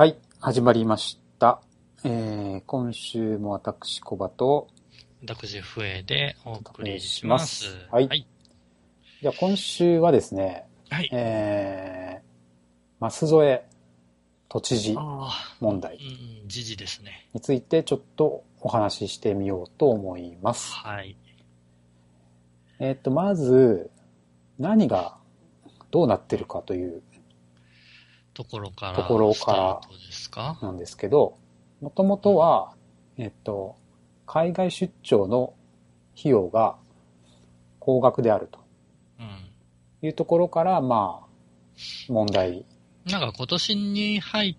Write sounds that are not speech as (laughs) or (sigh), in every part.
はい、始まりました。えー、今週も私、コバと、私、笛でお送りします。ますはいはい。じゃあ今週はですね、はい。えー、舛添都知事問題うん、時事ですね。についてちょっとお話ししてみようと思います。はい。えっ、と、まず、何がどうなってるかというところから、ところからですか？なんですけど、もともとは、えっと、海外出張の費用が高額であるとうん。いうところから、まあ、問題。なんか今年に入っ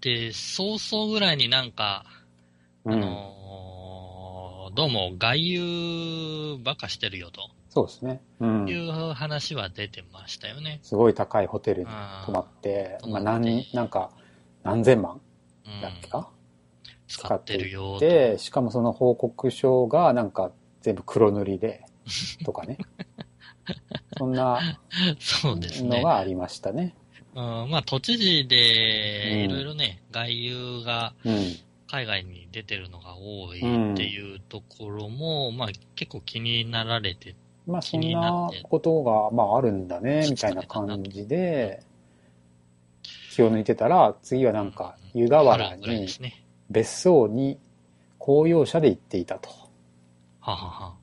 て、早々ぐらいになんか、あうん。のーどうも外遊ばっかしてるよとそうですね。うん。いう話は出てましたよね。すごい高いホテルに泊まって、あまって何、なんか、何千万うんだっけか、使ってるよと。で、しかもその報告書がなんか全部黒塗りで、(laughs) とかね。そんなそうですね。のがありましたね。うん、まあ都知事うんで、いろいろね、外遊がうん。海外に出てるのが多いっていうところも、まあ結構気になられて、まあそ気んなことが、まああるんだね、みたいな感じで、気を抜いてたら、次はなんか、湯河原に。別荘に公用車で行っていたとははは。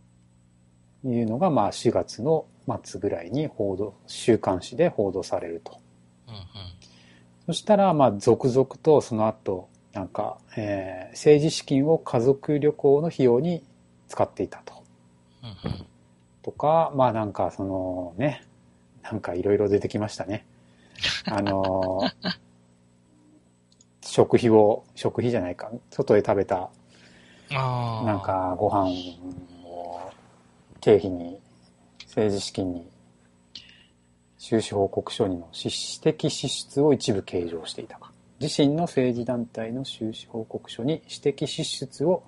いうのが、まあ4月の末ぐらいに報道、週刊誌で報道されると。そしたら、まあ続々とその後、なんか、えー政治資金を家族旅行の費用に使っていたと。とか、まあなんかそのね、なんかいろいろ出てきましたね。(laughs) あのー食費を、食費じゃないか、外で食べた。なん、かご飯を経費に、政治資金に、収支報告書にの私的支出を一部計上していたか。自身の政治団体の収支報告書に私的支出を、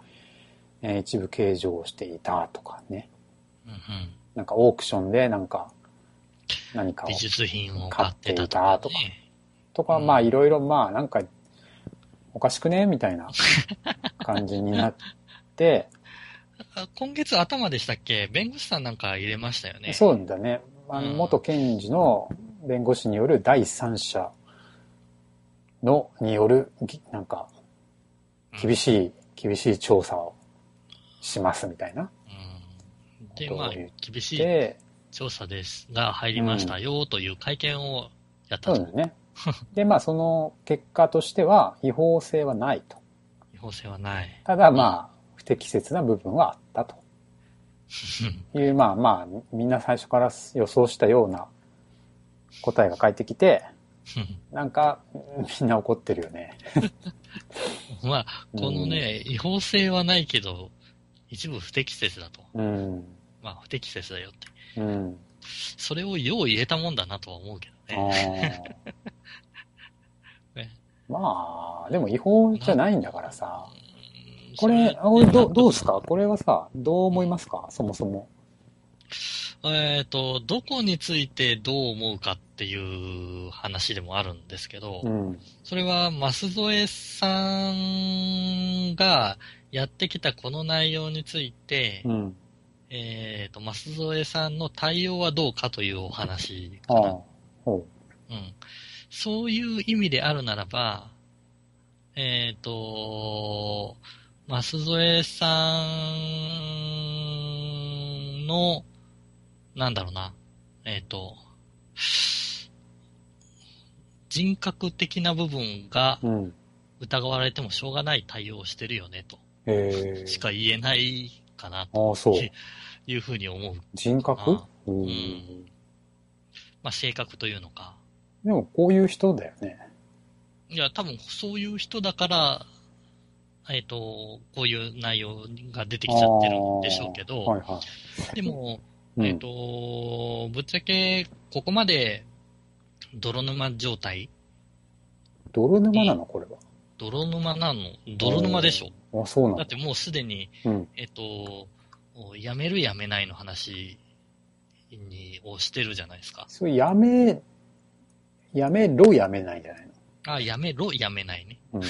えー一部計上していたとかね。うんうん。なんかオークションでなんか何かを美術品を買ってたとか、ね。とか、うんまあいろいろまあなんかおかしくねみたいな (laughs) 感じになって、あ今月頭でしたっけ？弁護士さんなんか入れましたよね。そうだね。あのうん元検事の弁護士による第三者のによるぎなんか厳しい、厳しい調査をしますみたいな。うん。で、まあ厳しいで、調査ですが入りましたよという会見をやったうですね。(laughs) で、まあその結果としては違法性はないと。違法性はない。ただまあ、不適切な部分はあったという、まあまあ、みんな最初から予想したような答えが返ってきて、なんか、みんな怒ってるよね。(laughs) まあ、このね、違法性はないけど、一部不適切だと。うん。まあ、不適切だよって。うん。それをよう言えたもんだなとは思うけどあね。ー (laughs) ねまあ、でも違法じゃないんだからさ。うんこれ、あそどどうすか？これはさ、どう思いますか？そもそも。えっ、と、どこについてどう思うかっていう話でもあるんですけど、うん。それは、舛添さんがやってきたこの内容について、うん。えっ、と、舛添さんの対応はどうかというお話ああかな。。ほうん。そういう意味であるならば、えっ、と、舛添さんの、なんだろうな、えっ、と、人格的な部分が。疑われてもしょうがない対応をしてるよね、とええしか言えないかな、あとあ、そう。いうふうに思う。人格？あううんん。まあ、性格というのか。でも、こういう人だよね。いや、多分そういう人だから、えっ、と、こういう内容が出てきちゃってるんでしょうけど、はいはい。でも、うんえっ、と、ぶっちゃけ、ここまで泥沼状態？泥沼なの？これは。泥沼なの？泥沼でしょ？あ、そうなの？だってもうすでに、うん。えっ、と、やめるやめないの話に、をしてるじゃないですか。それやめ、やめろやめないんじゃないのあ、やめろ、やめないね。うん。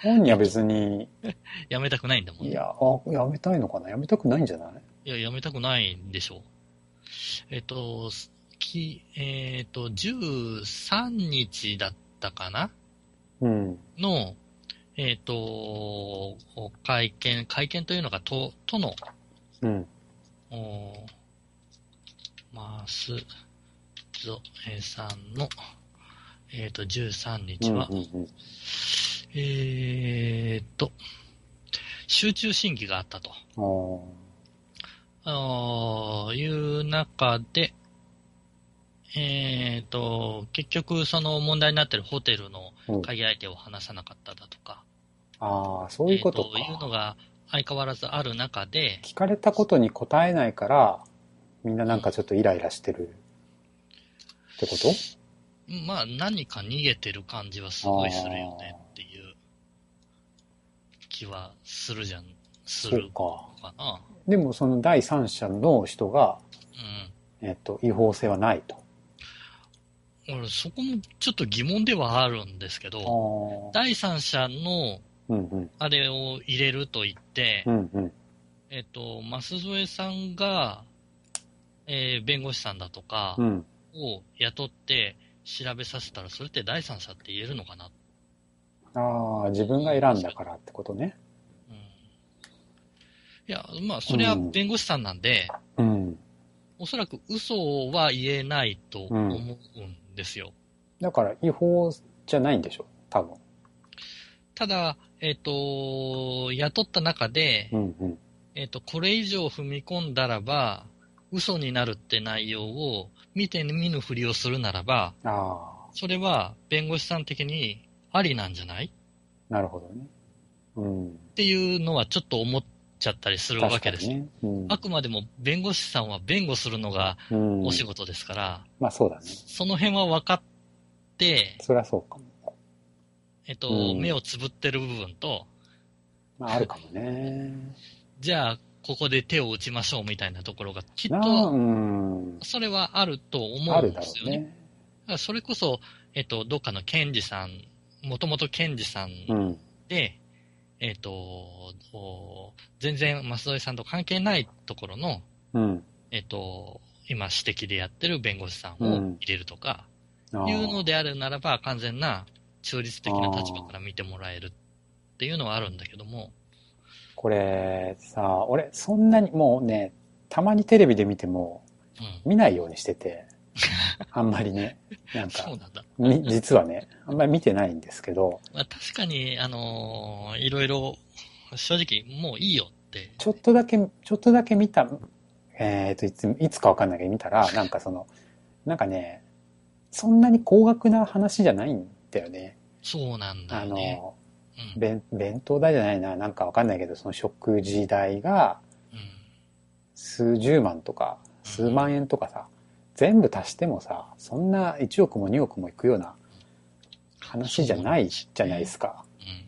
本人は別に、(laughs) やめたくないんだもんね。いや、あ、やめたいのかな？やめたくないんじゃない？いや、やめたくないんでしょう。えっと、き、えっと、13日だったかな？うん。の、えっと、会見、会見というのが、都、都の、うん。おマスゾエさんの、えっと、13日は、うんうんうんえーっと、集中審議があったと。あーいう中で、えーっと、結局その問題になっているホテルのうん会議相手を話さなかっただとか、ああ、そういうことかえーっ。というのが相変わらずある中で、聞かれたことに答えないから、みんななんかちょっとイライラしてるってこと？まあ何か逃げてる感じはすごいするよねっていう気はするじゃん、するか。かな。でもその第三者の人が、うん。えっと、違法性はないと。俺そこもちょっと疑問ではあるんですけあど、あ。第三者のうんうん。あれを入れると言って、うんうん。えっと、増添さんが、えー弁護士さんだとかうん。を雇って調べさせたら、それって第三者って言えるのかな、ああ、自分が選んだからってことね。うん、いや、まあ、それは弁護士さんなんで、うん。おそらく嘘は言えないと思うんですよ。だから違法じゃないんでしょ？多分。ただ、えっ、と、雇った中で、うんうん。えっ、と、これ以上踏み込んだらば、嘘になるって内容を見て見ぬふりをするならば、あそれは弁護士さん的にありなんじゃない？なるほどね。うん。ていうのはちょっと思っちゃったりするわけです。ね。うんあくまでも弁護士さんは弁護するのがうん。お仕事ですから、まあそうだね。その辺は分かって、そりゃそうかも。えっと、うん目をつぶってる部分と、まああるかもね。じゃあ、ここで手を打ちましょうみたいなところが、きっと、うん。それはあると思あうんですよね。ね。それこそ、えっと、どっかの検事さん、もともと検事さんうん。で、えっと、お全然増添さんと関係ないところの、うん。えっと、今指摘でやってる弁護士さんをうん入れるとか、いうのであるならば、完全な中立的な立場から見てもらえるっていうのはあるんだけども、これさ、俺そんなにもうね、たまにテレビで見てもうん。見ないようにしてて、(laughs) あんまりね、なんかなん実はね、あんまり見てないんですけど、まあ、確かに、あのーいろいろ、正直、もういいよって。ちょっとだけ、ちょっとだけ見た、えっ、といつ、いつかわかんないけど見たら、なんかその、なんかね、そんなに高額な話じゃないんだよね。そうなんだあよね。の、うん。弁弁当代じゃないな、なんかわかんないけど、その食事代がうん数十万とか、数万円とかさ、全部足してもさ、そんな1億も2億もいくような話じゃないじゃないですか。うん。い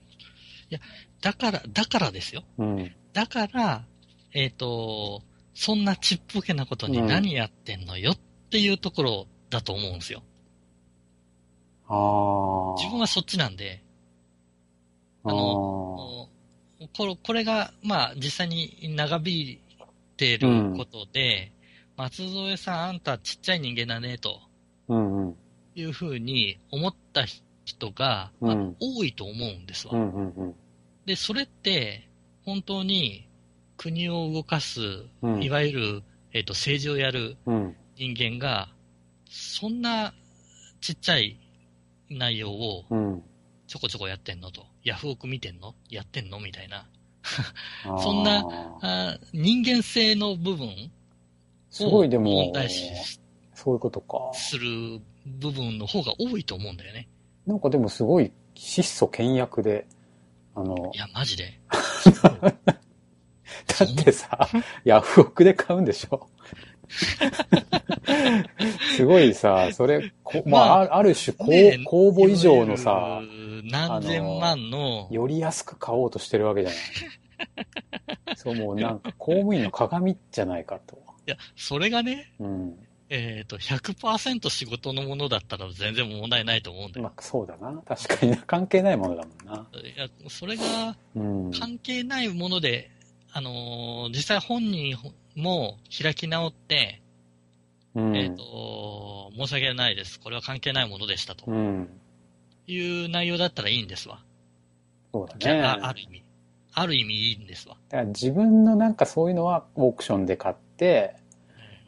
や、だから、だからですよ。うん。だから、えっ、と、そんなちっぽけなことに何やってんのよっていうところだと思うんですよ。自分はそっちなんで、あの、あーこれこれが、まあ、実際に長引いてることで、松添さん、あんたちっちゃい人間だね、とうんうん。いうふうに思った人が、まあうん多いと思うんですわ。うんうんうん。で、それって、本当に国を動かす、うんいわゆる、えっ、と、政治をやるうん。人間が、そんなちっちゃい内容をうん。ちょこちょこやってんのと、ヤフオク見てんの？やってんの？みたいな。(laughs) そんなあー人間性の部分すごをいでも問、題視そういうことか。する部分の方が多いと思うんだよね。なんかでもすごい質素倹約で、あのい、や、マジで。(laughs) だってさ、ヤフオクで買うんでしょ？(laughs) すごいさ、それ、こまあ、あある種公、ねえ公募以上のさ、何千万の、より安く買おうとしてるわけじゃない。(laughs) そう、もうなんか公務員の鏡じゃないかと。いや、それがね、うん。えっ、と、100%仕事のものだったら全然問題ないと思うんだよ。まあ、そうだな。確かにな。関係ないものだもんな。いや、それがうん。関係ないもので、あのー実際本人も開き直って、うん。えっ、と、申し訳ないです。これは関係ないものでしたとうん。いう内容だったらいいんですわ。そうだね。あ、ある意味。ある意味いいんですわ。だから自分のなんかそういうのはオークションで買って、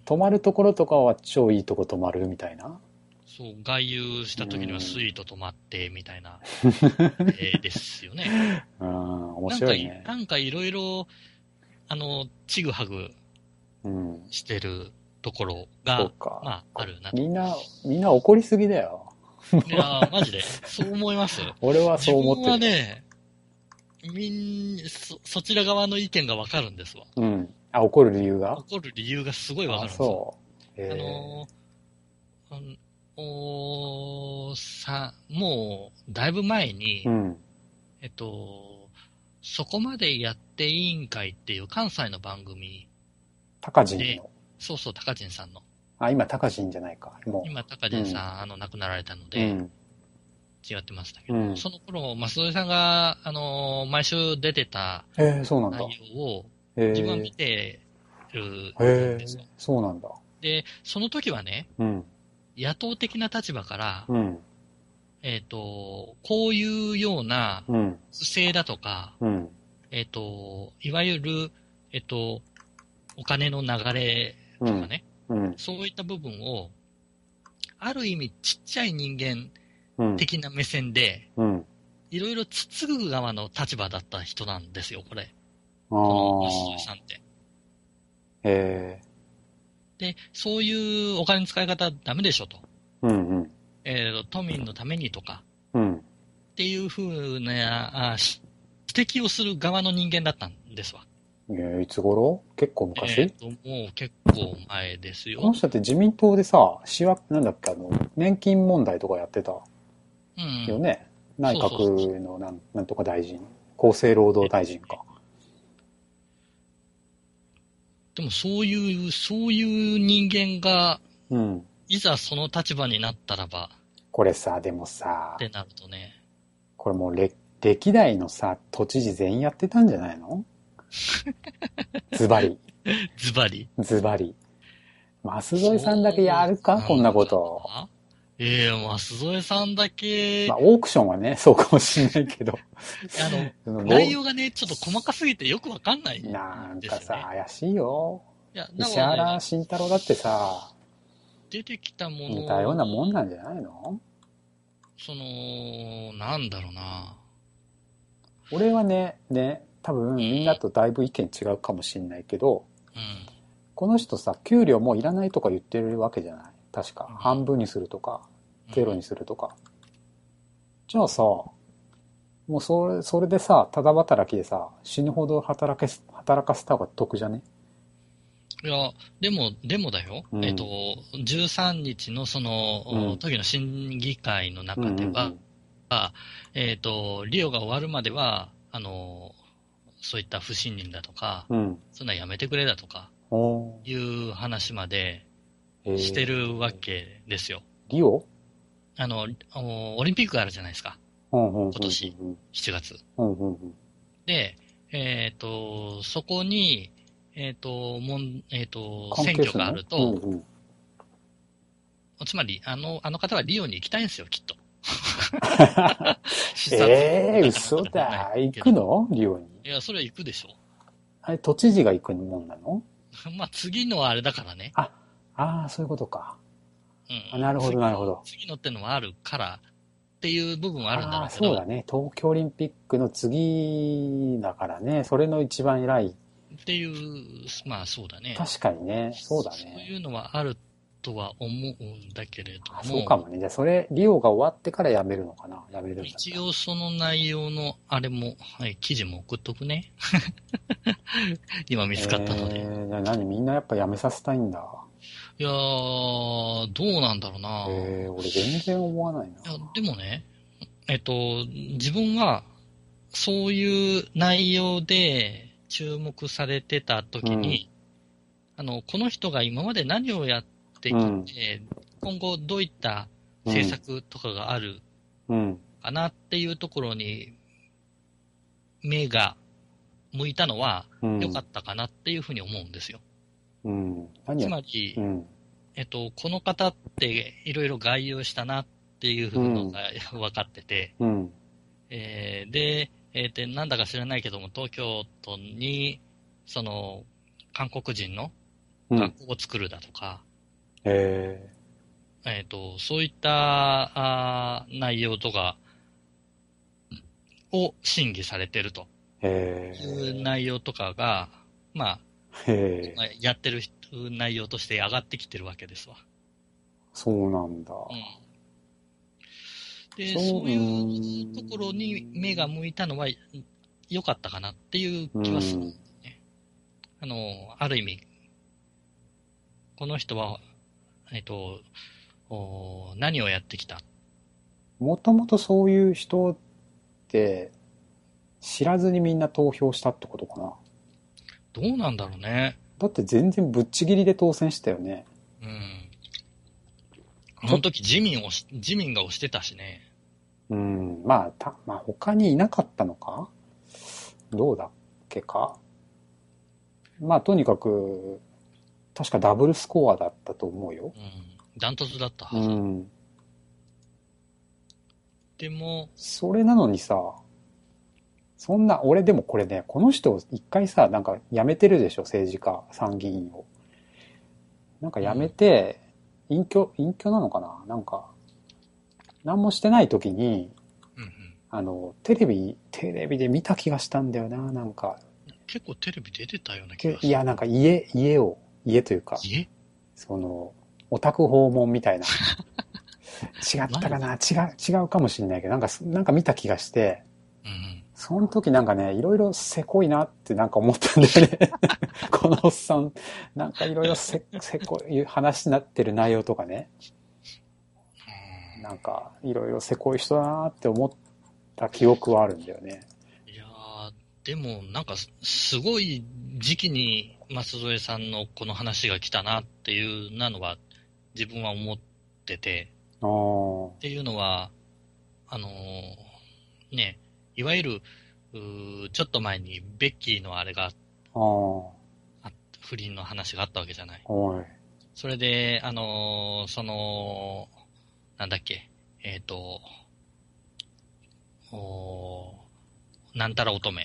泊まるところとかは超いいとこ泊まるみたいな。そう、外遊した時にはスイート泊まって、みたいな、えーですよね。うん、面白いね。なんかいろいろ、あの、ちぐはぐうん。してるところが、か。まあ、あるな。みんな、みんな怒りすぎだよ。いや、マジで、そう思います。(laughs) 俺は自そう思ってる。分はね、みん、そ、そちら側の意見がわかるんですわ。うん。あ、怒る理由が？怒る理由がすごいわかあ、るんですよ。そう。えあのーうんおーさ、もう、だいぶ前に、うん。えっと、そこまでやって委員会っていう関西の番組、高人での。そうそう、高人さんの。あ、今高人じゃないか。も今、高人さん、あの、亡くなられたのう。うで、ん。違ってましたけど、うんその頃、増添さんが、あのー毎週出てたえー、そうなんだ。内容を、え自分は見ー、てるんえですよー。、そうなんだ。で、その時はね、うん。野党的な立場から、うん。えっ、と、こういうようなうん。不正だとか、うん。えっ、と、いわゆる、えっ、と、お金の流れうんとか。ね、うん。そういった部分を、ある意味ちっちゃい人間うん。的な目線で、うん。いろいろつつぐ側の立場だった人なんですよ、これ。あこの増あ添。さんって。えで、そういうお金の使い方ダメでしょと。ー、うんうん。えーと、都民のためにとか、うん。っていうふうな、指摘をする側の人間だったんですわ。えー、いつ頃？結構昔、えーと、もう結構前ですよこの。人って自民党でさ、しわ、なんだっけ、あの、年金問題とかやってた？うん。よね？内閣のなんなんとか大臣？厚生労働大臣か。でもそういう、そういう人間が、うん。いざその立場になったらば、これさ、でもさっ、てなるとね、これもう歴歴代のさ、都知事全員やってたんじゃないの？(laughs) ズバリ、ズバリ。ズバリ。増添さんだけやるか？こんなこと。あええ増添さんだけ、まあ、オークションはね、(laughs) そうかもしれないけど。あの、内容がね、ちょっと細かすぎてよくわかんないね。なんかさ、怪しいよ。いや、だ石原ね、慎太郎だってさ、出てきたもの似たようなもんなんじゃないの？その、なんだろうな。俺はね、ね、多分みんなとだいぶ意見違うかもしれないけど、うん。この人さ、給料もういらないとか言ってるわけじゃない？確かうん。半分にするとか、ゼロにするとか。じゃあさ、もうそれ、それでさ、ただ働きでさ、死ぬほど働けす、働かせた方が得じゃね？いや、でも、でもだよ。うんえっと、13日のその、うん時の審議会の中うんでは、うんえっと、リオが終わるまでは、あの、そういった不信任だとか、うん。うん。そんなやめてくれだとか、いう話までえーしてるわけですよ。リオ？あの、おオリンピックがあるじゃないですか。今年7月。で、えっ、と、そこに、えっ、と、もん、えっ、と、選挙があると、うんうんつまり、あの、あの方はリオに行きたいんですよ、きっと。(laughs) (laughs) 視ええー、察嘘だ。行くの？リオに。いや、それは行くでしょ。あれ、都知事が行くもんなの？(laughs) まあ、次のあれだからね。ああ、そういうことか。うん。あなるほどなるほど次のってのはあるから、っていう部分はあるんだああ、ろうけど。そうだね。東京オリンピックの次だからね。それの一番偉い。っていう、まあそうだね。確かにね。そうだそうね。いうのはあるとは思うんだけれどあも。そうかもね。じゃあ、それ、リオが終わってからやめるのかな？やめる一応その内容のあれも、はい、記事も送っとくね。(laughs) 今見つかったので。えー、じゃあ何みんなやっぱやめさせたいんだ？いやー、どうなんだろうな。えー、俺全然思わないな。いや、でもね、えっと、自分が、そういう内容で注目されてた時に、あの、この人が今まで何をやっで、うんえー今後どういった政策とかがあるうん。かなっていうところに、目が向いたのはうん。良かったかなっていうふうに思うんですよ。うん。何つやまりう、ん。えっと、この方っていろいろ概要したなっていうふうのが分かってて、うん。えーで、えーで、なんだか知らないけども、東京都に、その、韓国人のうん。学校を作るだとか、ええっ、と、そういったあー内容とかを審議されてるとー、えいう内容とかが、まあ、ー、やってる人内容として上がってきてるわけですわ。そうなんだ。うん。で、そういうところに目が向いたのは良かったかなっていううん。気はする。あの、ある意味、この人は、えっ、と、お何をやってきた？もともとそういう人って、知らずにみんな投票したってことかな。どうなんだろうね。だって全然ぶっちぎりで当選したよね。うん。あの時自民をし、自民が押してたしね。うん。まあ、た、まあ他にいなかったのか？どうだっけか？まあとにかく、確かダブルスコアだったと思うよ。うん。ダントツだったうはず。ん。でも、それなのにさ、そんな、俺でもこれね、この人一回さ、なんか辞めてるでしょ、政治家、参議院を。なんか辞めて、隠居、隠居なのかな？なんか、何もしてない時に、うんうん。あの、テレビ、テレビで見た気がしたんだよな、なんか。結構テレビ出てたような気がする。いや、なんか家、家を、家というか、家？その、オタク訪問みたいな。(laughs) 違ったかな？違う、違うかもしれないけど、なんか、なんか見た気がして、うんうん。その時なんかね、いろいろせこいなってなんか思ったんだよね。(laughs) このおっさん、なんかいろいろせ、(laughs) せこい話になってる内容とかね、うんなんかいろいろせこい人だなって思った記憶はあるんだよね。いやー、でもなんかすすごい時期に松添さんのこの話が来たなっていうなのは自分は思ってて、っていうのは、あのーね、いわゆる、ちょっと前にベッキーのあれが、不倫の話があったわけじゃない。い。それで、あのーその、なんだっけ、えっ、と、おーなんたら乙女。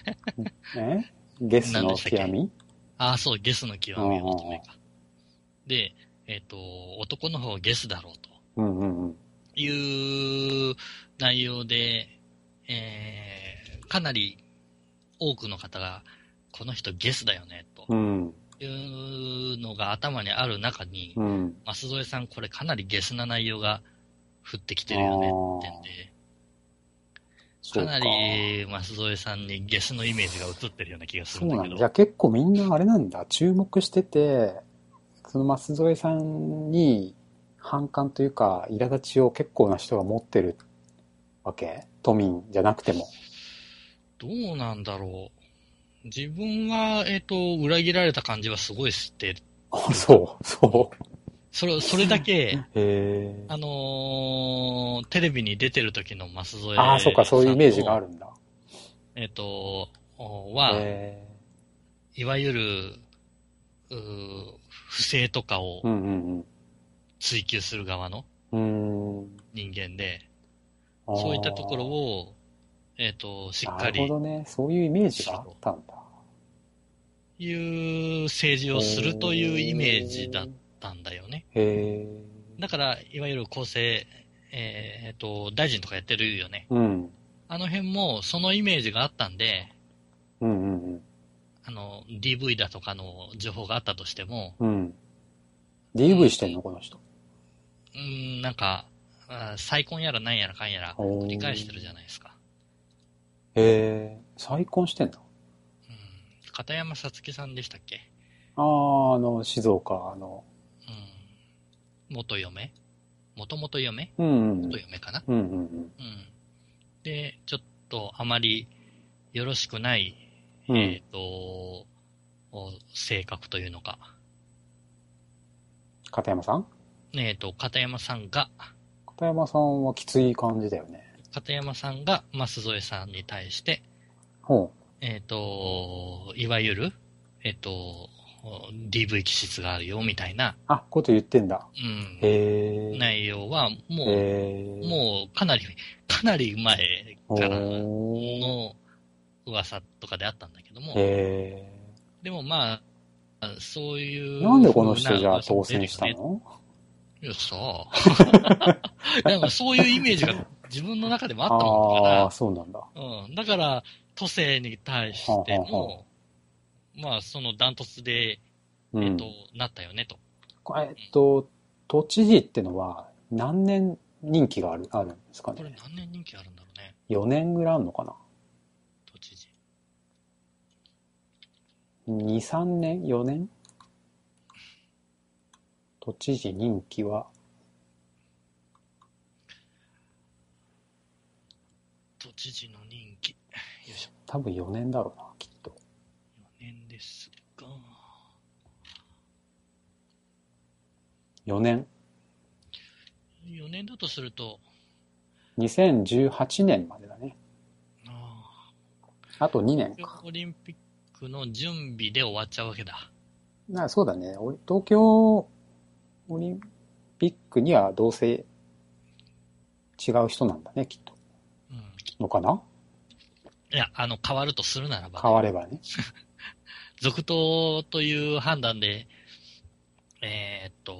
(laughs) え？ゲスの極み？ああ、そう、ゲスの極み乙女か。で、えっ、と、男の方はゲスだろうとうんうんうん。いう内容で、えー、かなり多くの方が、この人ゲスだよね、とうん、いうのが頭にある中に、うん。舛添さんこれかなりゲスな内容が降ってきてるよねってんで、かなり舛添さんにゲスのイメージが映ってるような気がすそうなんだ。るんだけど。じゃあ結構みんなあれなんだ。注目してて、その舛添さんに反感というか、苛立ちを結構な人が持ってるわけ？都民じゃなくても。どうなんだろう。自分は、えっ、と、裏切られた感じはすごいして、あ、そう、そう。それ、それだけ。あのーテレビに出てる時の舛添ああ、そっか、そういうイメージがある。るんだ。えっ、と、は、へいわゆる、うー不正とかを追求する側のうん。う人間で、ーん。そういったところを、えっ、と、しっかりなるほどね。そういうイメージがあったんだ。いう政治をするというイメージだったんだよね。へえ。だから、いわゆる構成、えっ、と、大臣とかやってるよね。うん。あの辺もそのイメージがあったんで、うんうんあの、DV だとかの情報があったとしても、うん。うん。DV してんの？この人。うーん、なんか、あ再婚やらなんやらかんやら繰り返してるじゃないですか。へえ。再婚してんだ。うん、片山さつきさんでしたっけ？ああ、あの、静岡の。うん。元嫁？元々嫁？うんうん。元嫁かな？うんうんうん。うん。で、ちょっとあまりよろしくない、うんえっ、と、お性格というのか。片山さん？えっ、と、片山さんが、片山さんはきつい感じだよね。片山さんが舛添さんに対して、ほえっ、と、いわゆる、えっ、と、DV 気質があるよ、みたいな、う。あ、こと言ってんだ。うん、へえ。内容は、もう。もう、かなり、かなり前からの噂とかであったんだけども、へでもまあ、そういう。え。なんでこの人じゃあ当選したの？いやさあ。でも (laughs) そういうイメージが自分の中でもあったもんだああー、そうなんだ。から、うん。だから、都政に対しても、まあ、そのダントツで、うんえっと。、なったよねと。えっと、都知事ってのは何年任期がある、あるんですかこれね。何年人気あるんだろうね、4年ぐらいあるのかな？都知事。2、3年 ?4 年？都知事任期は、都知事の任期。よいしょ。多分4年だろうな、きっと。4年ですが、4年？4年だとすると、2018年までだね。ああと2年あ、か。オリンピックの準備で終わっちゃうわけだ。なそうだね。お東京オリンピックにはどうせ違う人なんだね、きっと。うん。のかな？いや、あの、変わるとするならば、変わればね。(laughs) 続投という判断で、えーっと、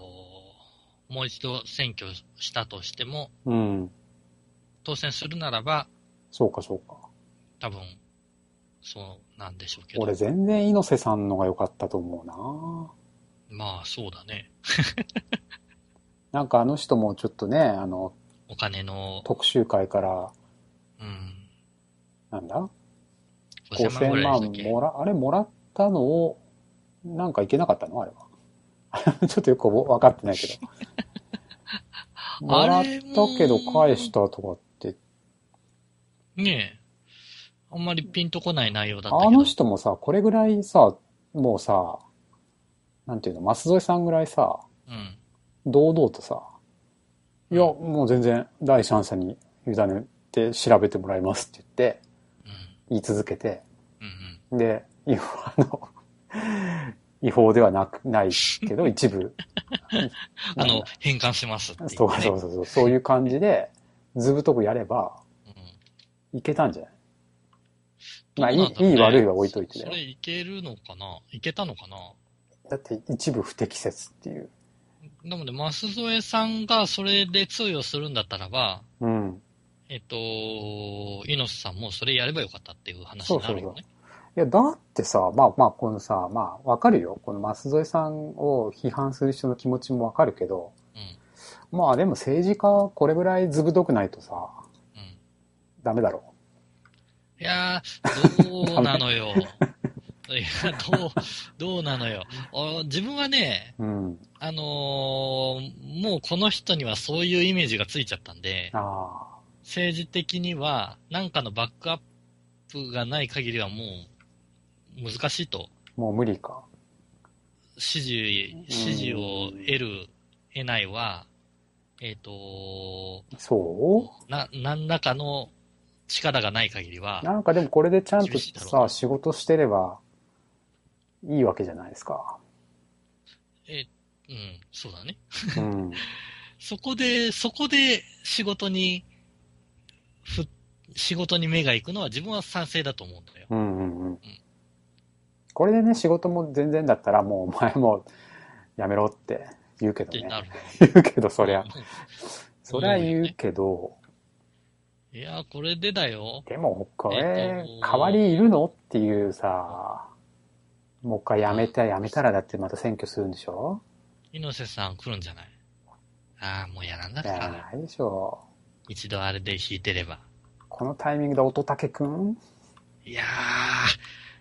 もう一度選挙したとしても、うん。当選するならば、そうか、そうか。多分、そうなんでしょうけど。俺全然猪瀬さんのが良かったと思うなまあ、そうだね。なんかあの人もちょっとね、あの、お金の、特集会から、うん、なんだ？5000万ぐ5000万らいでしたっけ？もら、あれもらったのを、なんかいけなかったの？あれは。(laughs) ちょっとよく分かってないけど。(laughs) もらったけど返したとかって、ねえ。あんまりピンとこない内容だったけど。あの人もさ、これぐらいさ、もうさ、なんていうの、舛添さんぐらいさ、うん。堂々とさ、いや、もう全然第三者に委ねて調べてもらいますって言って、うん。言い続けて、うん。で、違法あの、違法ではなく、ないけど、(laughs) 一部。(laughs) あの、変換します。そうそうそうそう、そういう感じで、ずぶとくやれば、うん。いけたんじゃない？まあ、いいねいい悪いは置いといてだよ。そそれいけるのかな？いけたのかな？だって一部不適切っていう。なので、舛添さんがそれで通用するんだったらば、うん。えっと、猪瀬さんもそれやればよかったっていう話になるよね。いや、だってさ、まあまあ、このさ、まあ、わかるよ。この舛添さんを批判する人の気持ちもわかるけど、うん。まあでも政治家これぐらいずぶとくないとさ、うん。ダメだろいやー、どうなの (laughs) よ。いや、どう、どうなのよ。お自分はね、う。うん。あのーもうこの人にはそういうイメージがついちゃったんで、あ政治的には何かのバックアップがない限りはもう難しいと。あ、もう無理か。支持、支持を得る、得ないは、えっ、と、そな、何らかの力がない限りはう、なんかでもこれでちゃんとさ、仕事してればいいわけじゃないですか。え、うん、そうだね。うん。(laughs) そこで、そこで仕事に、ふ、仕事に目が行くのは自分は賛成だと思うんだよ。うんうんうん。これでね、仕事も全然だったらもうお前もやめろって言うけどね。言うけど、そりゃうん。そりゃ言うけど、いや、これでだよ。でも、こえれ代わりいるのっていうさ、もう一回やめた、やめたらだってまた選挙するんでしょ？猪瀬さん来るんじゃない？ああ、もうやらんだやらか。ないでしょ。一度あれで弾いてれば。このタイミングで乙武くん？いやー、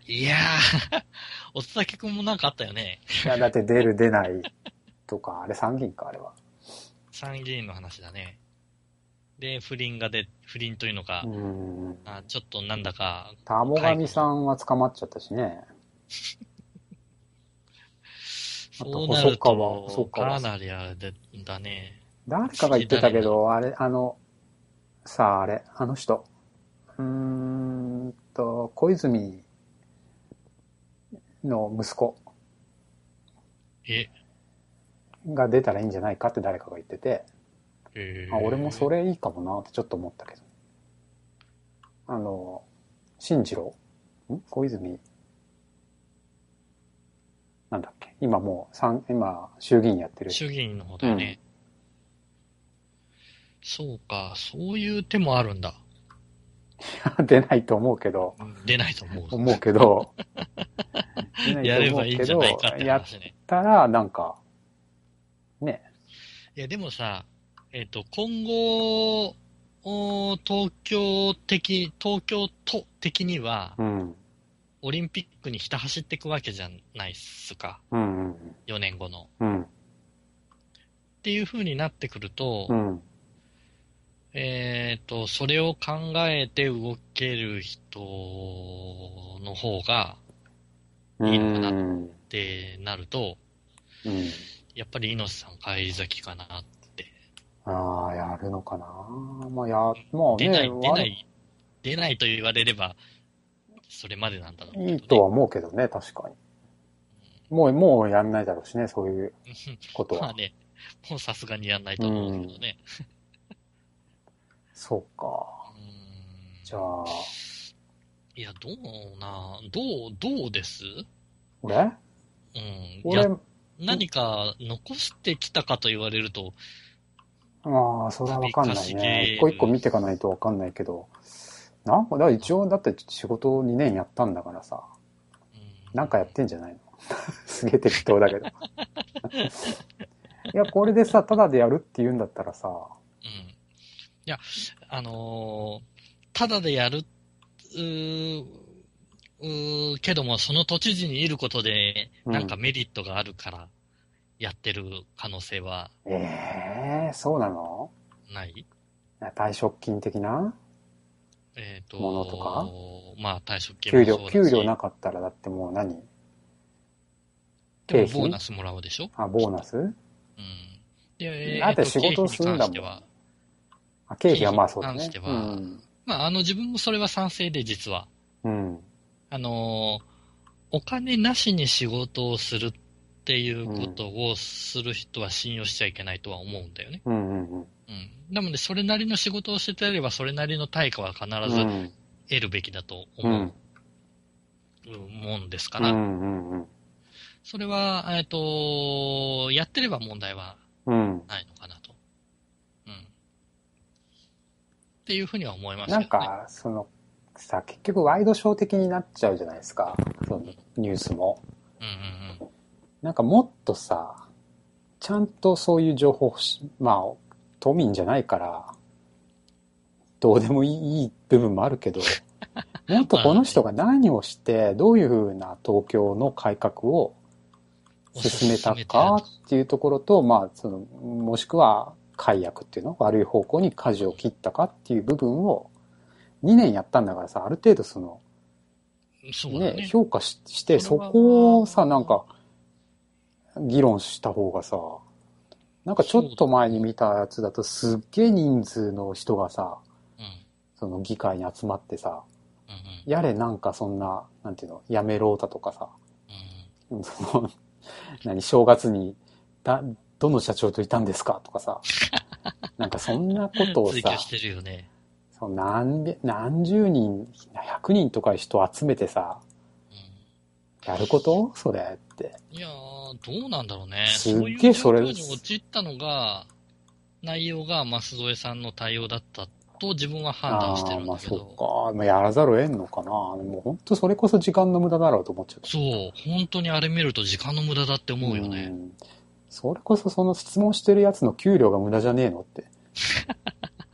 いやー、(laughs) おつたけくんもなんかあったよね。いや、だって出る出ない (laughs) とか、あれ参議院か、あれは。参議院の話だね。で、不倫がで、不倫というのか、うん。あちょっとなんだか、玉神さんは捕まっちゃったしね。(laughs) そうなる細川細と、川かなりあれでだね。誰かが言ってたけど、あれ、あの、さあ、あれ、あの人。うーんと、小泉の息子え、が出たらいいんじゃないかって誰かが言ってて、えあ俺もそれ。れいいかもなってちょっと思ったけど。あの、進次郎？ん？小泉？なんだっけ？今もう、三今、衆議院やってる。衆議院の方だよね。そうか、そういう手もあるんだ。(laughs) 出ないと思うけど、出ないと思う。思うけど、(laughs) 出ないやればいいんじゃないかってやっ。たら、なんか、ね、いや、でもさ、えっ、と、今後、お東京的、東京都的には、うん、オリンピックにひた走っていくわけじゃないっすか。うん、うん、4年後の。うん、っていう風になってくると、うん、えっ、と、それを考えて動ける人の方が、うん、いいのかなうん、ってなると、うん。やっぱり猪瀬さん帰り咲きかなって。ああ、やるのかなまあ、や、まあね、出ない、出な悪い、出ないと言われれば、それまでなんだろうね。いいとは思うけどね、確かに。もう、もうやんないだろうしね、そういうことは。(laughs) まあね、もうさすがにやんないと思うけどね。そうか。うんじゃあ、いや、どうな、どう、どうです？俺うん。い俺や、、何か残してきたかと言われると、まあ、それはわかんないね。る一個一個見ていかないとわかんないけど、なんか、だから一応、だって仕事2年やったんだからさ、うんなんかやってんじゃないの？(laughs) すげえ適当だけど。(laughs) いや、これでさ、ただでやるって言うんだったらさ、うん。いや、あのーただでやる、うーうーけども、その都知事にいることで、うん。なんかメリットがあるから、やってる可能性は。ええー、そうなの？ない？退職金的な？えっ、と、ものとか？まあ、退職金給料給料なかったらだってもう何？経費？ボーナスもらうでしょ？あ、ボーナス？うん。で、だって仕事すんだもん。あ、経費はまあそうだね。経費。にう関しては。ん。まあ、あの、自分もそれは賛成で、実は。うん。あのーお金なしに仕事をするっていうことをする人は信用しちゃいけないとは思うんだよね。うんうんうん。うん。なので、それなりの仕事をしてれば、それなりの対価は必ずうん得るべきだとう。思うんもんですから、うんうんうん。それは、えっ、と、やってれば問題はうん。ないのかなと。うん。っていうふうには思いますね。なんか、その、さ、結局ワイドショー的になっちゃうじゃないですか。そのニュースも。うんうんうん。なんかもっとさ、ちゃんとそういう情報まあ、都民じゃないから、どうでもいいいい部分もあるけど、(laughs) もっとこの人が何をして、どういうふうな東京の改革を進めたかっていうところと、まあ、その、もしくは解約っていうの悪い方向に舵を切ったかっていう部分を2年やったんだからさ、ある程度その、ね、ね。評価しして、そこをさ、なんか、議論した方がさ、なんかちょっと前に見たやつだとすっげえ人数の人がさ、うん。その議会に集まってさ。やれなんかそんな、なんていうの、やめろだとかさ、うんその、何、正月に、だ、どの社長といたんですか？とかさ、(laughs) なんかそんなことをさ追求、してるよね。その何百、何十人、100人とか人集めてさ、うやること？それって。ん、いやー、どうなんだろうね。すっげえそれ況に陥ったのが、内容が舛添さんの対応だったと自分は判断してるんああ、まあそだけど。うか。まあ、やらざるを得んのかな。もう本当それこそ時間の無駄だろうと思っちゃった。そう、本当にあれ見ると時間の無駄だって思うよね。んそれこそその質問してるやつの給料が無駄じゃねえのって。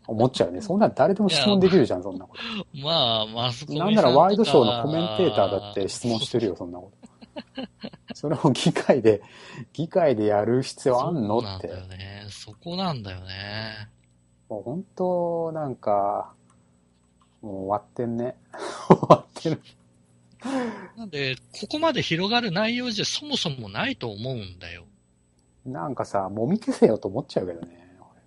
思っちゃうね。そんなん誰でも質問できるじゃん、そんなこまあ、マスコと。ミなんならワイドショーのコメンテーターだって質問してるよ、(laughs) そんなこと。それを議会で、議会でやる必要あんのってそうなんだ。よね。そこなんだよね。もう本当、なんか、もう終わってんね。(laughs) 終わってる。なんで、ここまで広がる内容じゃそもそもないと思うんだよ。なんかさ、もみ消せよと思っちゃうけどね。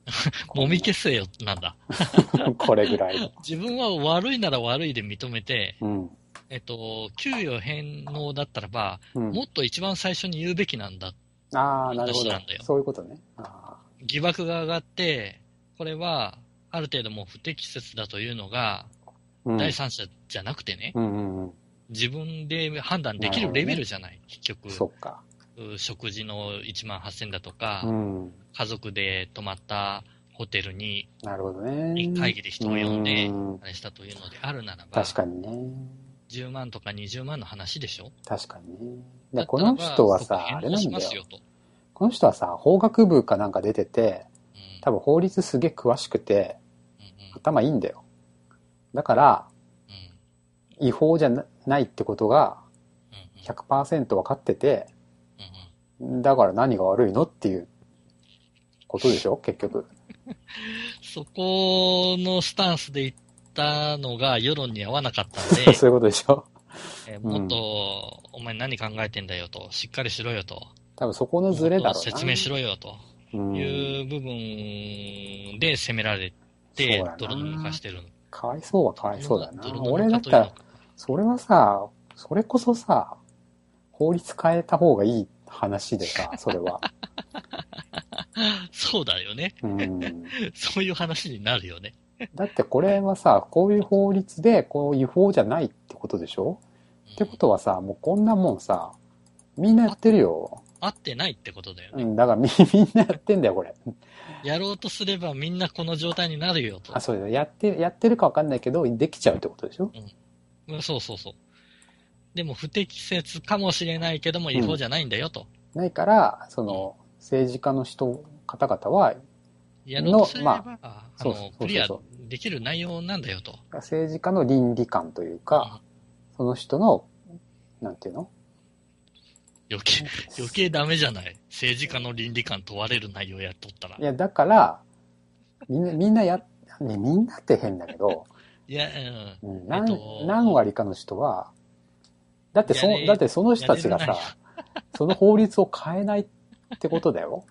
(laughs) もみ消せよ、なんだ。せ (laughs) これぐらいの。自分は悪いなら悪いで認めて、うん。えっと、給与返納だったらば、うんもっと一番最初に言うべきなんだ。ああ、なるほど話なんだよ。そういうことね。あ疑惑が上がって、これは、ある程度もう不適切だというのが、ーうん、第三者じゃなくてね、うんうんうん。自分で判断できるレベルじゃない、結局。そっか。う食事の1万8000だとか、うん。家族で泊まったホテルになるほどね。会議で人を呼んでうん、あれしたというのであるならば、確かにね。10万とか20万の話でしょ？確かにね。この人はさ、あれなんだよ。この人はさ、法学部かなんか出てて、うん多分法律すげえ詳しくて、うんうん頭いいんだよ。だから、うん違法じゃなないってことがうんうん100%分かってて、うんうんだから何が悪いのっていうことでしょ？結局。そこのスタンスで言ったのが世論に合わなかったんで、(laughs) そういうことでしょ？えーもっと、お前何考えてんだよと、しっかりしろよと、多分そこのズレだろうな。説明しろよとうん。いう部分で責められて泥沼化してるの。かわいそうはかわいそうだな。泥沼俺だったら、それはさ、それこそさ、法律変えた方がいい話でさ、(laughs) それは。そうだよね。うん。そういう話になるよね。だってこれはさ、こういう法律で、こう違法じゃないってことでしょ？ってことはさ、もうこんなもんさ、みんなやってるよ。合ってないってことだよね。うん、だからみ (laughs) みんなやってんだよ、これ。やろうとすればみんなこの状態になるよとあ、。そうだ。やって、やってるかわかんないけど、できちゃうってことでしょ？うんそうそうそう。でも不適切かもしれないけども違法じゃないんだよと。ないから、その、政治家の人、方々は、やろうとすれば、まあそうそうそうそう、のクリアできる内容なんだよと。政治家の倫理観というか、その人の、なんていうの？余計、余計ダメじゃない？政治家の倫理観問われる内容やっとったら。いや、だから、みんな、みんなや、ね、みんなって変だけど、(laughs) いや、うん。えっと何割かの人は、だってそだってその人たちがさその法律を変えないってことだよ。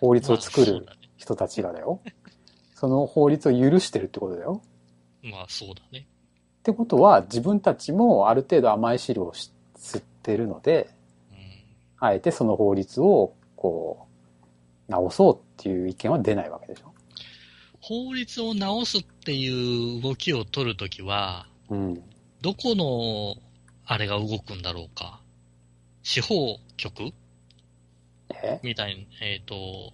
法律を作る。人たちがだよ。その法律を許してるってことだよ。まあそうだね。ってことは、自分たちもある程度甘い汁をし吸ってるので、うん。あえてその法律を、こう、直そうっていう意見は出ないわけでしょ。法律を直すっていう動きを取るときは、うん。どこの、あれが動くんだろうか。司法局え？みたいに、えっ、と、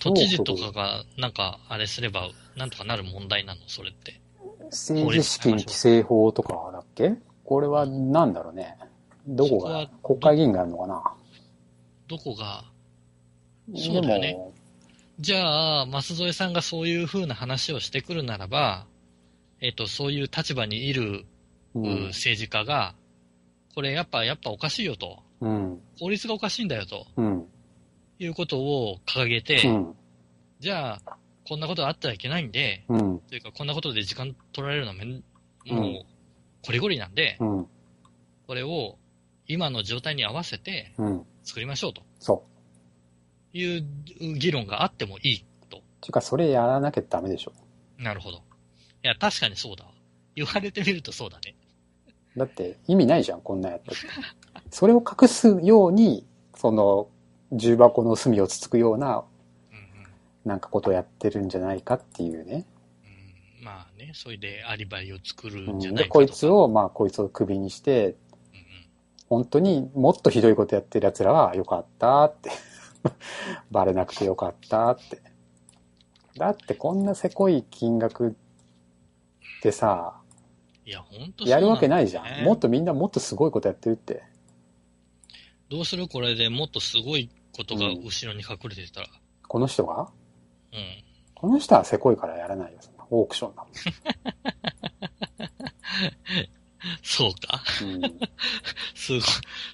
都知事とかが、なんか、あれすれば、なんとかなる問題なの？それって。政治資金規正法とかだっけ？これは何だろうね。どこが？国会議員がやるのかな？どこが、でそうだよね。も、じゃあ、舛添さんがそういう風な話をしてくるならば、えっ、と、そういう立場にいる、ううん政治家が、これやっぱ、やっぱおかしいよと。うん。法律がおかしいんだよとうん。いうことを掲げて、うん。じゃあ、こんなことがあってはいけないんで、うん。というか、こんなことで時間取られるのはめん、うんもう、こりごりなんで、うん。これを今の状態に合わせてうん。作りましょうとそう。いう議論があってもいいと。ていうか、それやらなきゃダメでしょ。なるほど。いや、確かにそうだわ。言われてみるとそうだね。だって意味ないじゃん、こんなんやったって。それを隠すように、その、重箱の隅をつつくような、うんうんなんかことをやってるんじゃないかっていうね。うん、まあね、それでアリバイを作るうんんじゃないで、かとか。こいつを、まあ、こいつをクビにして、うんうん本当にもっとひどいことやってる奴らはよかったって。(laughs) バレなくてよかったって。だってこんなせこい金額でさ、いや、本当やるわけないじゃ。んもっとみんなもっとすごいことやってるって。どうするこれでもっとすごいことが後ろに隠れてたら。この人がうん。この人はせこいからやらないよ。そんなオークションだそうか。もん。うんすごい、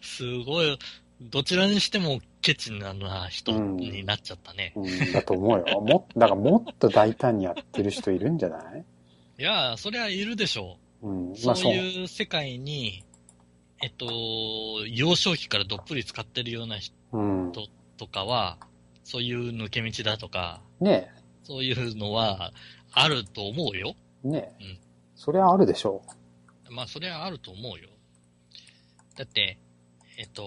すごい、どちらにしてもケチな人になっちゃったね。うん、だと思うよ。も、だからもっと大胆にやってる人いるんじゃない？いや、そりゃいるでしょうん。まそうあそう。いう世界に、えっと、幼少期からどっぷり使ってるような人うん。とかは、そういう抜け道だとか、ねそういうのはあると思うよ。え、ねえ。うんそれはあるでしょまあ、それはあると思うよ。だって、えっと、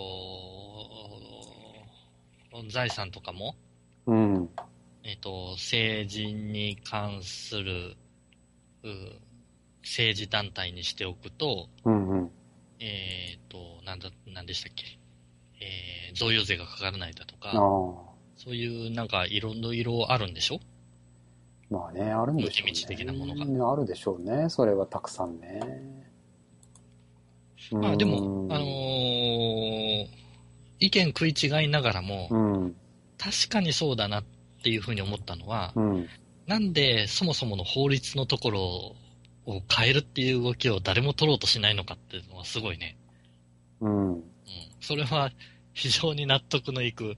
財産とかも、う。うん。えっと、政治に関する、う政治団体にしておくと、うんうん。えっと、なんだ、なんでしたっけ、えー、贈与税がかからないだとか。そういうなんかいろいろあるんでしょ？まあね、あるんでしょうね。道的なものがうんあるでしょうね。それはたくさんね。まあでも、うんあのー意見食い違いながらも、うん。確かにそうだなっていうふうに思ったのは、うん。なんでそもそもの法律のところを変えるっていう動きを誰も取ろうとしないのかっていうのはすごいね。うん。うん。それは非常に納得のいく。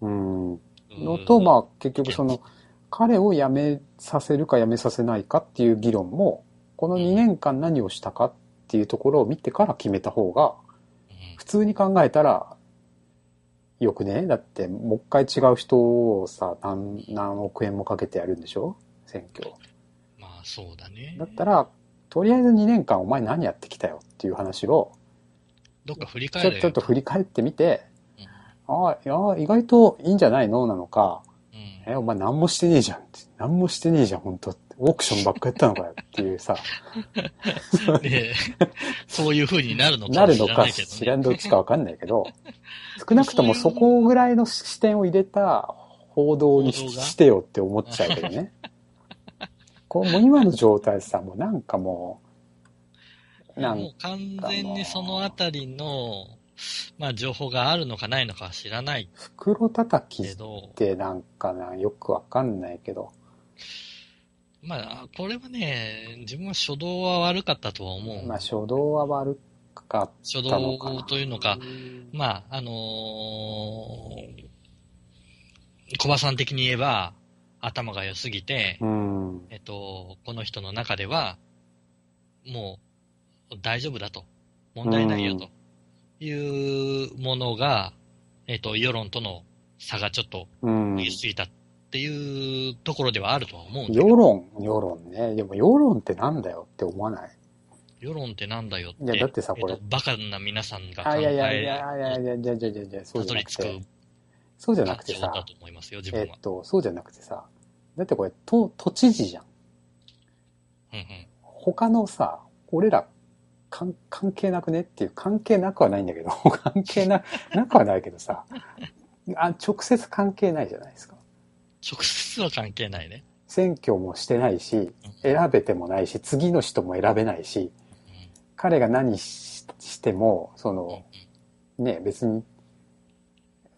うん。うんのと、まあ、結局その、彼を辞めさせるか辞めさせないかっていう議論も、この2年間何をしたかっていうところを見てから決めた方が、うん普通に考えたら、よくね？だって、もう一回違う人をさ、何、何億円もかけてやるんでしょ？選挙。まあそうだねだ。ったら、とりあえず2年間お前何やってきたよっていう話を、どっか振りちょ返るちょっと振り返ってみて、ああ、いや、意外といいんじゃないの？なのか、うんえ、お前何もしてねえじゃんって。何もしてねえじゃん、本当オークションばっかやったのかよっていうさ、(laughs) で、そういう風になるのか (laughs) なるのか。知らんどっちかわかんないけど、(laughs) 少なくともそこぐらいの視点を入れた報道にしてよって思っちゃうけどね。こう、もう今の状態さ、もうなんかもう、なんもう完全にそのあたりの、まあ情報があるのかないのかは知らない袋叩きってなんかな、よくわかんないけど、まあこれはね、自分は初動は悪かったとは思う。まあ初動は悪かっ初たのかな。動というのか、まあ、あのー小葉さん的に言えば、頭が良すぎて、うん。えっと、この人の中では、もう、大丈夫だと。問題ないよと。いうものが、えっと、世論との差がちょっとうん。激しすぎたっていうところではあるとは思うん世論、世論ね。でも世論ってなんだよって思わない？世論ってなんだよって。いやだってさこれえっとバカな皆さんが考あ、いやいやいえ、やいやいやいやいやいそうたどり着くて。そうじゃなくてさだ、と思いますよ、自分は。えっと、そうじゃなくてさ、だってこれ、都、都知事じゃん。うんうん。他のさ、俺ら、かん関係なくね？っていう、関係なくはないんだけど、(laughs) 関係な、なくはないけどさ、あ直接関係ないじゃないですか。直接は関係ないね。選挙もしてないし、選べてもないし、次の人も選べないし、彼が何ししても、その、ね、別に、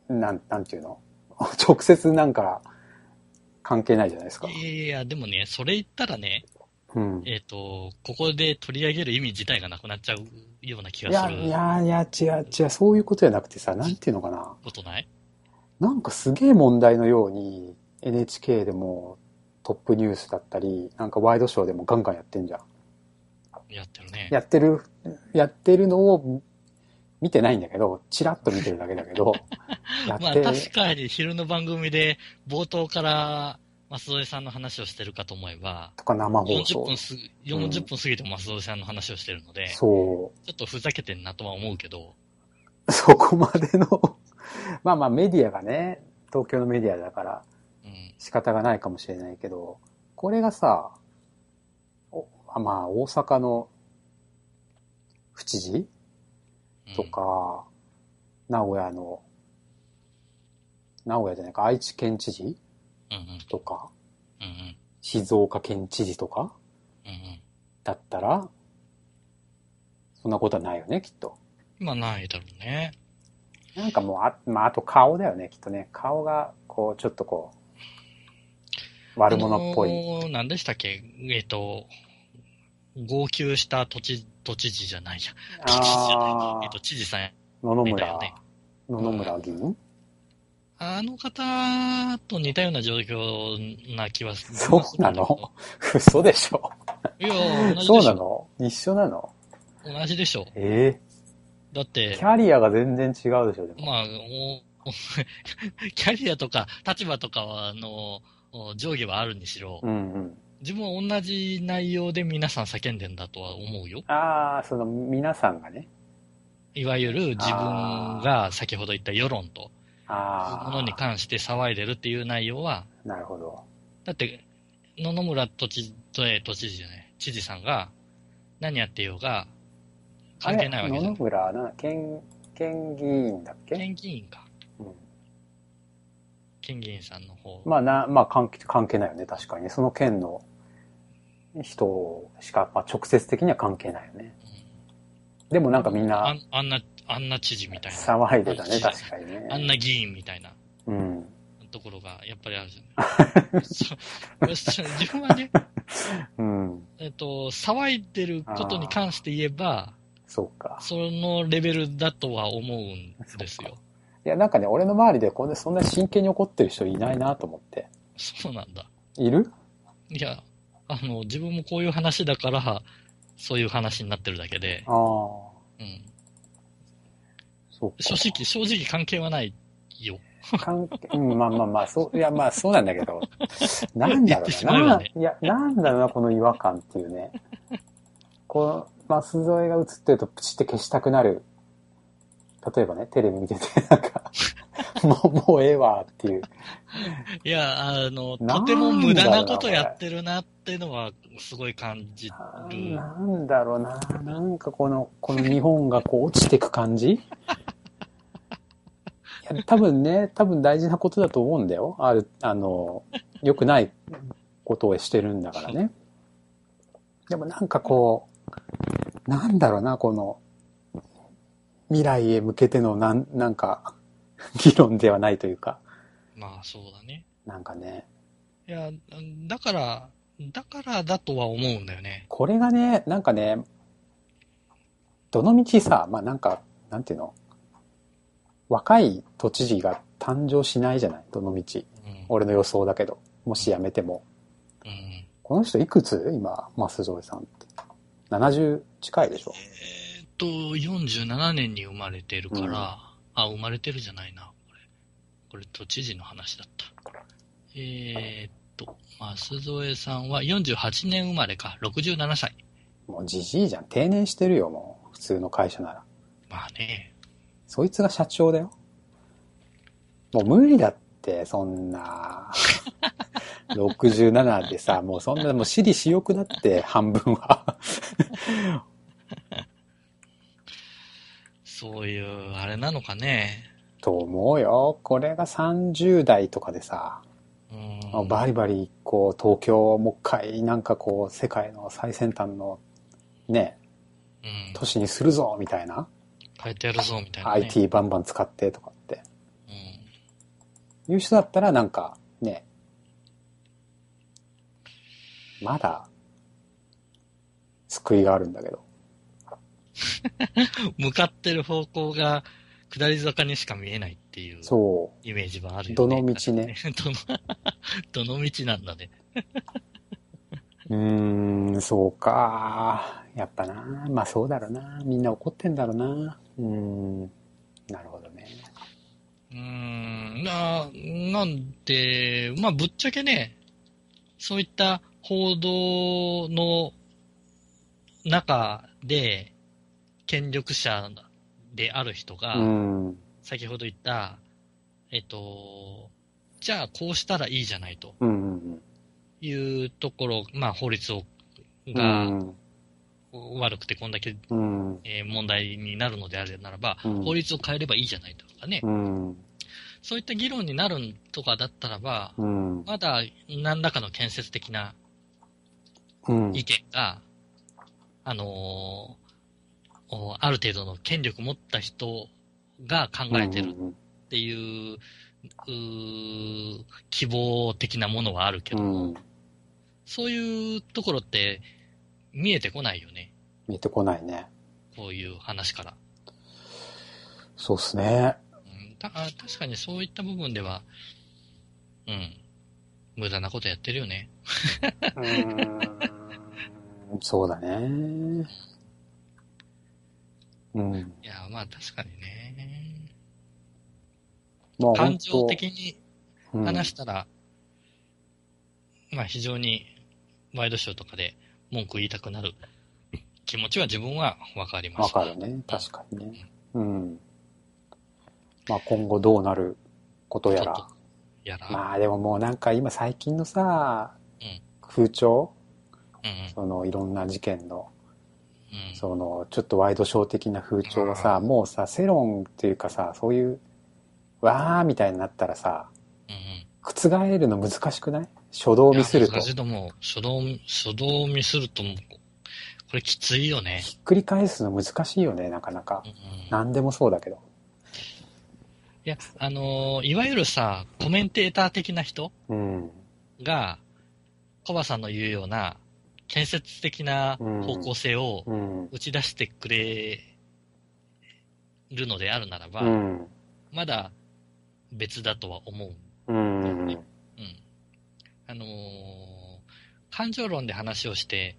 なん、なんていうの？(laughs) 直接なんか、関係ないじゃないですか。いや、でもね、それ言ったらね、うん。えっ、と、ここで取り上げる意味自体がなくなっちゃうような気いや、がするいや、いや、違う、違う、そういうことじゃなくてさ、なんていうのかな？ことない？なんかすげえ問題のように、NHK でもトップニュースだったり、なんかワイドショーでもガンガンやってんじゃん。やってるね。やってる、やってるのを見てないんだけど、チラッと見てるだけだけど、(laughs) やって、まあ確かに昼の番組で冒頭から松添さんの話をしてるかと思えば、とか生放40送分。す、40分過ぎても松添さんの話をしてるので、ちそょっとふざけてんなとは思うけど、う。そこまでの、(laughs) まあまあメディアがね、東京のメディアだからうん。仕方がないかもしれないけど、これがさ、まあ大阪の府知事うんとか、名古屋の、名古屋じゃないか、愛知県知事うんうん。とか、うんうん。静岡県知事とかうんうん。だったら、そんなことはないよね、きっと。まあないだろうね。なんかもう、あ、まあ、あと顔だよね、きっとね。顔が、こう、ちょっとこう、悪者っぽい。あのー何でしたっけ？えっ、と、号泣した都知都知事じゃないや。都知事じゃない。あえっ、と、知事さん、野々村野々村議員？あの方と似たような状況な気はする。そうなの？(laughs) 嘘でしょいや、同じそうでしょ。なの？一緒なの？同じでしょ。えだってえキ、ャリアが全然違うでしょ、でも。まあ、お (laughs) キャリアとか立場とかは、あの、お上下はあるにしろ、うんうん。自分は同じ内容で皆さん叫んでんだとは思うよ。ああ、その皆さんがね。いわゆる自分が先ほど言った世論と、ああ。ものに関して騒いでるっていう内容は、なるほど。だって、野々村都知事、え都知事じゃない、知事さんが何やってようが関係ないわけじゃんあれ？野々。村な、県、県議員だっけ？県議員か。うん県議員さんの方。まあな、まあ関係関係ないよね、確かにね。その県の人しか、まあ直接的には関係ないよね。でもなんかみんなあんあんな、あんな知事みたいな。騒いでたね、あ確かにね。あんな議員みたいなうん。ところがやっぱりあるじゃない。(laughs) 自分はね、(laughs) うん。えっと、騒いでることに関して言えば、そうか。そのレベルだとは思うんですよ。いや、なんかね、俺の周りでこんなそんな真剣に怒ってる人いないなと思って。そうなんだ。いる？いや、あの、自分もこういう話だから、そういう話になってるだけで、ああ。うん。そうか。正直、正直関係はないよ。関係、うん、まあまあまあ、そう、いやまあそうなんだけど、(laughs) なんだろうな、ねないや、なんだろうな、この違和感っていうね。この、マス添えが映ってるとプチって消したくなる。例えばね、テレビ見てて、なんか、もう、もうええわっていう。いや、あの、とても無駄なことやってるなっていうのは、すごい感じる。なんだろうな、なんかこの、この日本がこう落ちてく感じ？(laughs) いや、多分ね、多分大事なことだと思うんだよ。ある、あの、良くないことをしてるんだからね。でもなんかこう、なんだろうな、この、未来へ向けてのなん、なんか、(laughs) 議論ではないというか、まあ、そうだね。なんかね、いや、だから、だからだとは思うんだよね。これがね、なんかね、どの道さ、まあなんか、なんていうの？若い都知事が誕生しないじゃない？どの道。うん。俺の予想だけど。もし辞めても。うん、この人いくつ？今、舛添さんって。70近いでしょ？えーっと、47年に生まれてるから、うんあ、生まれてるじゃないな、これ。これ都知事の話だった。えーっと、舛添さんは48年生まれか、67歳。もうじじいじゃん。定年してるよ、もう。普通の会社なら。まあね、そいつが社長だよ。もう無理だって、そんな。(laughs) 67でさ、もうそんな、もう私利私欲だって、半分は。そういう、あれなのかね。と思うよ。これが30代とかでさ、うん。バリバリ、こう、東京をもう一回、なんかこう、世界の最先端の、ね、うん。都市にするぞ、みたいな。変えてやるぞ、みたいな、ね。IT バンバン使ってとかって。うん。いう人だったら、なんか、ね、まだ、救いがあるんだけど。(laughs) 向かってる方向が下り坂にしか見えないっていうそイメージはあるよね。どの道ね？(laughs) どの、(laughs) どの道なんだね。う。うーん、そうか。やっぱな。まあそうだろうな。みんな怒ってんだろうな。うーん。なるほどね。うーん、な、なんで、まあぶっちゃけね、そういった報道の中で、権力者である人が、うん。先ほど言った、えっと、じゃあこうしたらいいじゃないというところ、まあ法律をうん。がうん悪くてこんだけ、うん。えー問題になるのであるならば、うん法律を変えればいいじゃないとかね、うん。そういった議論になるんとかだったらば、うん。まだ何らかの建設的なうん。意見が、あのある程度の権力持った人が考えてるっていう、うー希望的なものはあるけうども、ん。そういうところって見えてこないよね。見えてこないね。こういう話から。そうっすね。うんたあ確かにそういった部分では、うん、無駄なことやってるよね。うそうだね。うん。いや、まあ確かにね。まあ感情的にに話したら、まあ非常にワイドショーとかで文句言いたくなる気持ちは自分はわかりまわす。かるね。確かにね。うん。まあ今後どうなることやらやら。まあでももうなんか今最近のさ、うん風潮？うんそのいろんな事件の、うんうん。そのちょっとワイドショー的な風潮がさ、もうさ、世論っていうかさ、そういう、わーみたいになったらさ、覆るの難しくない？初動ミスると。難しいと思う。初動、初動ミスるともう、これきついよね。ひっくり返すの難しいよね、なかなかうん。うん何でもそうだけど。いや、あのーいわゆるさ、コメンテーター的な人うん。が、コバさんの言うような、建設的な方向性をうん。打ち出してくれるのであるならば、うん。まだ別だとは思う。うん。うん。あのー感情論で話をして、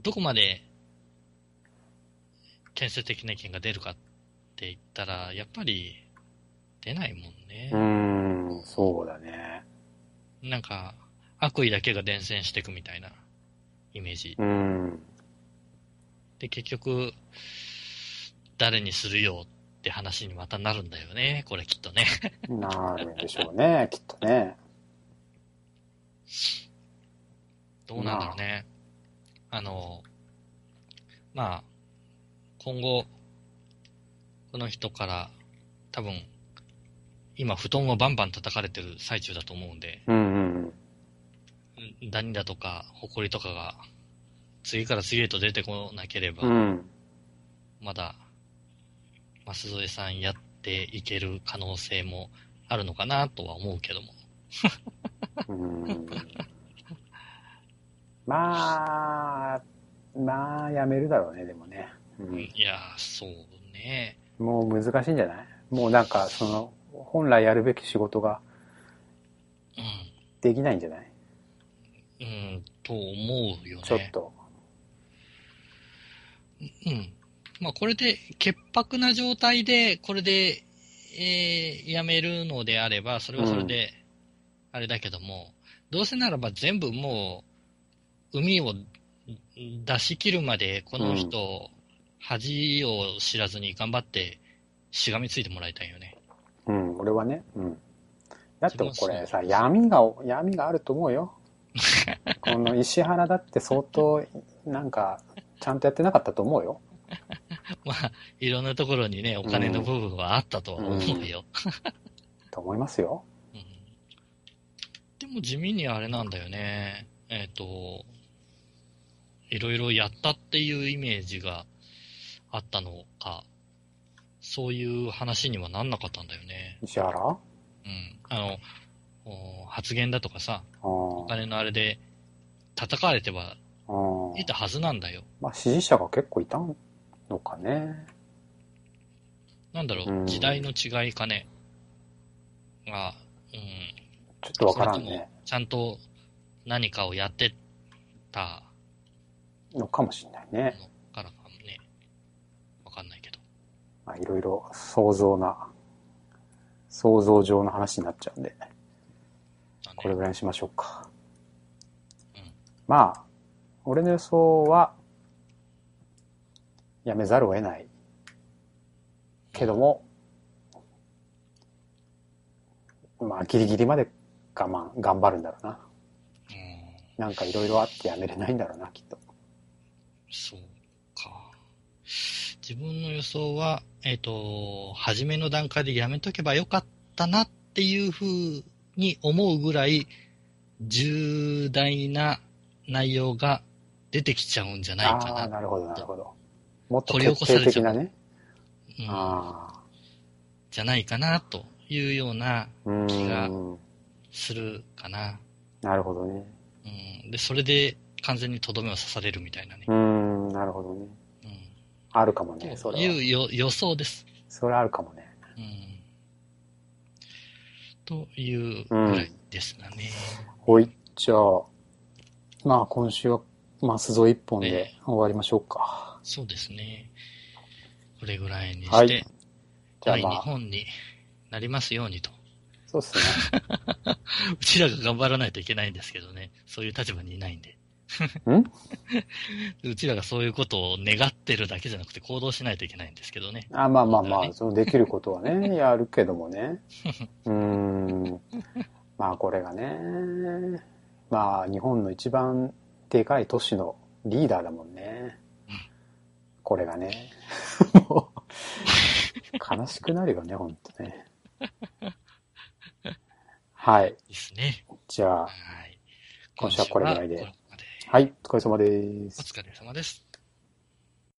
どこまで建設的な意見が出るかって言ったら、やっぱり出ないもんね。うん。そうだね。なんか、悪意だけが伝染していくみたいなイメージ。うん。で、結局、誰にするよって話にまたなるんだよね、これきっとね。なるんでしょうね、(laughs) きっとね。どうなんだろうね。あの、まあ、今後、この人から、多分、今、布団をバンバン叩かれてる最中だと思うんで、うんうんダニだとか、ホコリとかが、次から次へと出てこなければ、うん。うん。まだ、舛添さんやっていける可能性もあるのかなとは思うけども。うんまあ、まあ、やめるだろうね、でもね。うん、いやー、そうね。もう難しいんじゃない？もうなんか、その、本来やるべき仕事がうできないんじゃない？ん。うん、と思うよね。ちょっと。うん。まあ、これで、潔白な状態で、これで、えー、やめるのであれば、それはそれで、あれだけども、どうせならば全部もう、海を出し切るまで、この人、恥を知らずに頑張って、しがみついてもらいたいよね。うん、俺はね。うん。だってこれさ、闇が、闇があると思うよ。(laughs) この石原だって相当、なんか、ちゃんとやってなかったと思うよ。(laughs) まあ、いろんなところにね、お金の部分はあったとは思うよ。(laughs) と思いますよ。うんでも地味にあれなんだよね。えっ、と、いろいろやったっていうイメージがあったのか、そういう話にはなんなかったんだよね。石原？あうん。あの、お発言だとかさ、おあ金のあれで叩かれてはいたはずなんだよ。まあ、支持者が結構いたのかね。なんだろうんう、時代の違いかね。が、うん。ちょっとわからんね。ちゃんと何かをやってたのかもしれないね。のからかもね。わかんないけど。まあ、いろいろ想像な、想像上の話になっちゃうんで、これぐらいにしましょうか。うんまあ、俺の予想は、やめざるを得ない。けども、まあ、ギリギリまで我慢、頑張るんだろうな。うんなんかいろいろあってやめれないんだろうな、きっと。そうか。自分の予想は、えっ、と、初めの段階でやめとけばよかったなっていうふうに思うぐらい、重大な内容が出てきちゃうんじゃないかな。なるほど、なるほど。もっと掘り起決定こされちゃう的なね。うん、あじゃないかな、というような気が。するかな。なるほどね。うん、で、それで完全にとどめを刺されるみたいなねう。ーん、なるほどね。うん。あるかもね、それは。というよ予想です。それあるかもね。うん。というぐらいですかね。ほい。じゃあ、まあ今週は、まあ、スゾ一本で終わりましょうか。そうですね。これぐらいにして、はいじゃあ第2まあ、本になりますようにと。そうっすね。(laughs) うちらが頑張らないといけないんですけどね。そういう立場にいないんで。ん？(laughs) うちらがそういうことを願ってるだけじゃなくて行動しないといけないんですけどね。あまあまあまあ、そのできることはね、(laughs) やるけどもね。(laughs) うーん。まあこれがね、まあ日本の一番でかい都市のリーダーだもんね。これがね。もう悲しくなるよね、ほんとね。はい。ですね。じゃあ、はい。今週はこれぐらいではい、お疲れ様ですお。疲れ様です。